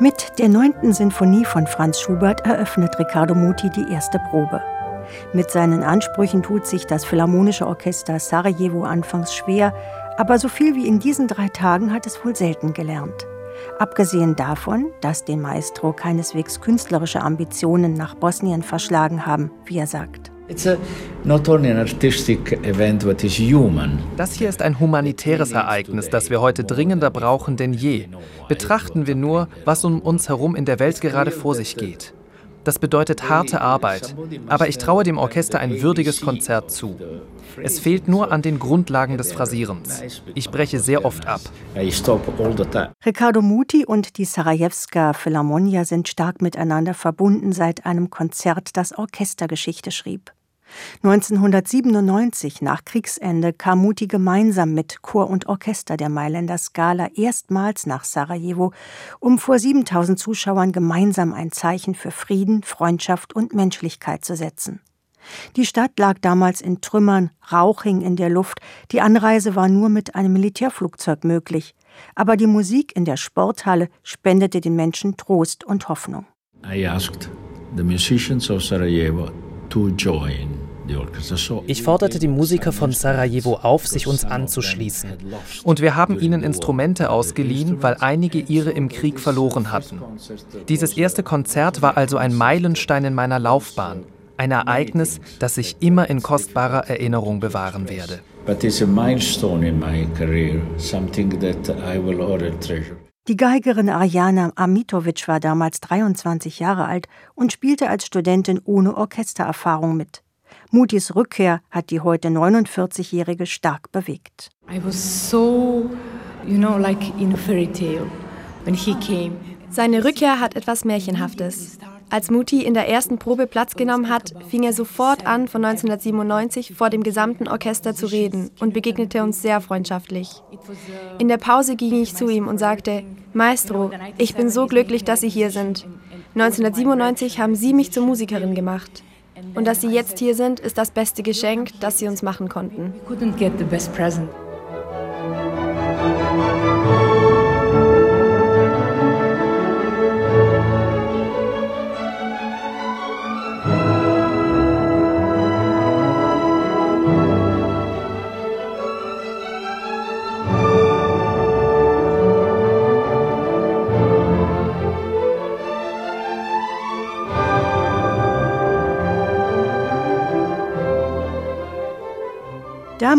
Mit der neunten Sinfonie von Franz Schubert eröffnet Riccardo Muti die erste Probe. Mit seinen Ansprüchen tut sich das Philharmonische Orchester Sarajevo anfangs schwer, aber so viel wie in diesen drei Tagen hat es wohl selten gelernt. Abgesehen davon, dass den Maestro keineswegs künstlerische Ambitionen nach Bosnien verschlagen haben, wie er sagt. Das hier ist ein humanitäres Ereignis, das wir heute dringender brauchen denn je. Betrachten wir nur, was um uns herum in der Welt gerade vor sich geht. Das bedeutet harte Arbeit, aber ich traue dem Orchester ein würdiges Konzert zu. Es fehlt nur an den Grundlagen des Phrasierens. Ich breche sehr oft ab. Riccardo Muti und die Sarajewska Philharmonia sind stark miteinander verbunden seit einem Konzert, das Orchestergeschichte schrieb. 1997, nach Kriegsende, kam Muti gemeinsam mit Chor und Orchester der Mailänder Scala erstmals nach Sarajevo, um vor 7000 Zuschauern gemeinsam ein Zeichen für Frieden, Freundschaft und Menschlichkeit zu setzen. Die Stadt lag damals in Trümmern, Rauch hing in der Luft, die Anreise war nur mit einem Militärflugzeug möglich. Aber die Musik in der Sporthalle spendete den Menschen Trost und Hoffnung. I asked the musicians of Sarajevo to join ich forderte die Musiker von Sarajevo auf, sich uns anzuschließen. Und wir haben ihnen Instrumente ausgeliehen, weil einige ihre im Krieg verloren hatten. Dieses erste Konzert war also ein Meilenstein in meiner Laufbahn. Ein Ereignis, das ich immer in kostbarer Erinnerung bewahren werde. Die Geigerin Arjana Amitovic war damals 23 Jahre alt und spielte als Studentin ohne Orchestererfahrung mit. Mutis Rückkehr hat die heute 49-Jährige stark bewegt. Seine Rückkehr hat etwas Märchenhaftes. Als Muti in der ersten Probe Platz genommen hat, fing er sofort an, von 1997 vor dem gesamten Orchester zu reden und begegnete uns sehr freundschaftlich. In der Pause ging ich zu ihm und sagte, Maestro, ich bin so glücklich, dass Sie hier sind. 1997 haben Sie mich zur Musikerin gemacht. Und dass Sie jetzt hier sind, ist das beste Geschenk, das Sie uns machen konnten.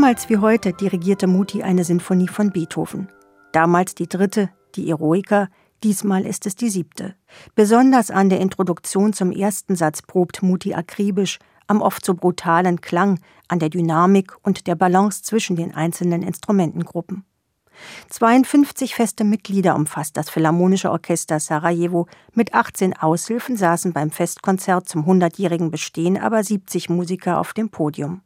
Damals wie heute dirigierte Muti eine Sinfonie von Beethoven. Damals die dritte, die Eroica, diesmal ist es die siebte. Besonders an der Introduktion zum ersten Satz probt Muti akribisch, am oft so brutalen Klang, an der Dynamik und der Balance zwischen den einzelnen Instrumentengruppen. 52 feste Mitglieder umfasst das Philharmonische Orchester Sarajevo. Mit 18 Aushilfen saßen beim Festkonzert zum 100-jährigen Bestehen aber 70 Musiker auf dem Podium.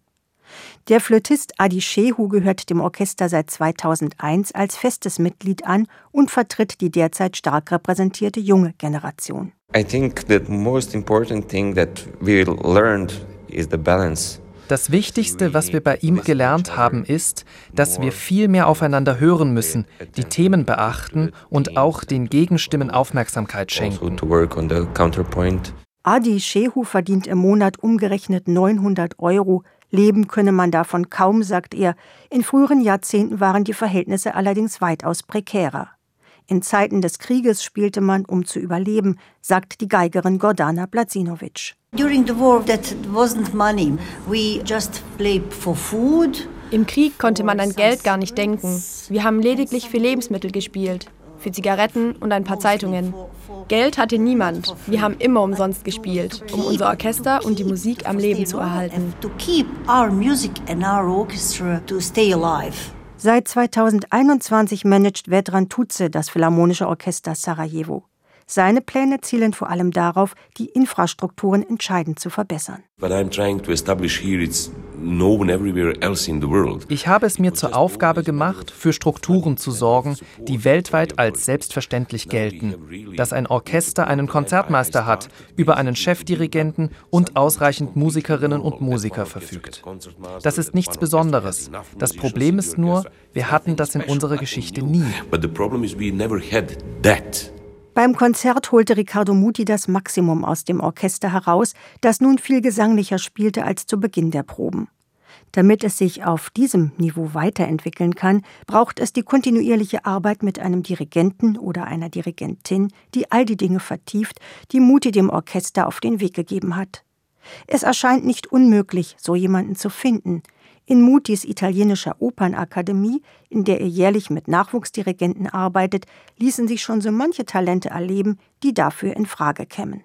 Der Flötist Adi Shehu gehört dem Orchester seit 2001 als festes Mitglied an und vertritt die derzeit stark repräsentierte junge Generation. I think the most important thing that we learned is the balance das Wichtigste, was wir bei ihm gelernt haben, ist, dass wir viel mehr aufeinander hören müssen, die Themen beachten und auch den Gegenstimmen Aufmerksamkeit schenken. Adi Shehu verdient im Monat umgerechnet 900 Euro, Leben könne man davon kaum, sagt er. In früheren Jahrzehnten waren die Verhältnisse allerdings weitaus prekärer. In Zeiten des Krieges spielte man, um zu überleben, sagt die Geigerin Gordana Blazinovic. During the war that wasn't money. We just played for food. Im Krieg konnte man an Geld gar nicht denken. Wir haben lediglich für Lebensmittel gespielt für Zigaretten und ein paar Zeitungen. Geld hatte niemand. Wir haben immer umsonst gespielt, um unser Orchester und die Musik am Leben zu erhalten. Seit 2021 managt Vedran Tutze das Philharmonische Orchester Sarajevo. Seine Pläne zielen vor allem darauf, die Infrastrukturen entscheidend zu verbessern. Ich habe es mir zur Aufgabe gemacht, für Strukturen zu sorgen, die weltweit als selbstverständlich gelten. Dass ein Orchester einen Konzertmeister hat, über einen Chefdirigenten und ausreichend Musikerinnen und Musiker verfügt. Das ist nichts Besonderes. Das Problem ist nur, wir hatten das in unserer Geschichte nie. Beim Konzert holte Riccardo Muti das Maximum aus dem Orchester heraus, das nun viel gesanglicher spielte als zu Beginn der Proben. Damit es sich auf diesem Niveau weiterentwickeln kann, braucht es die kontinuierliche Arbeit mit einem Dirigenten oder einer Dirigentin, die all die Dinge vertieft, die Muti dem Orchester auf den Weg gegeben hat. Es erscheint nicht unmöglich, so jemanden zu finden. In Mutis italienischer Opernakademie, in der er jährlich mit Nachwuchsdirigenten arbeitet, ließen sich schon so manche Talente erleben, die dafür in Frage kämen.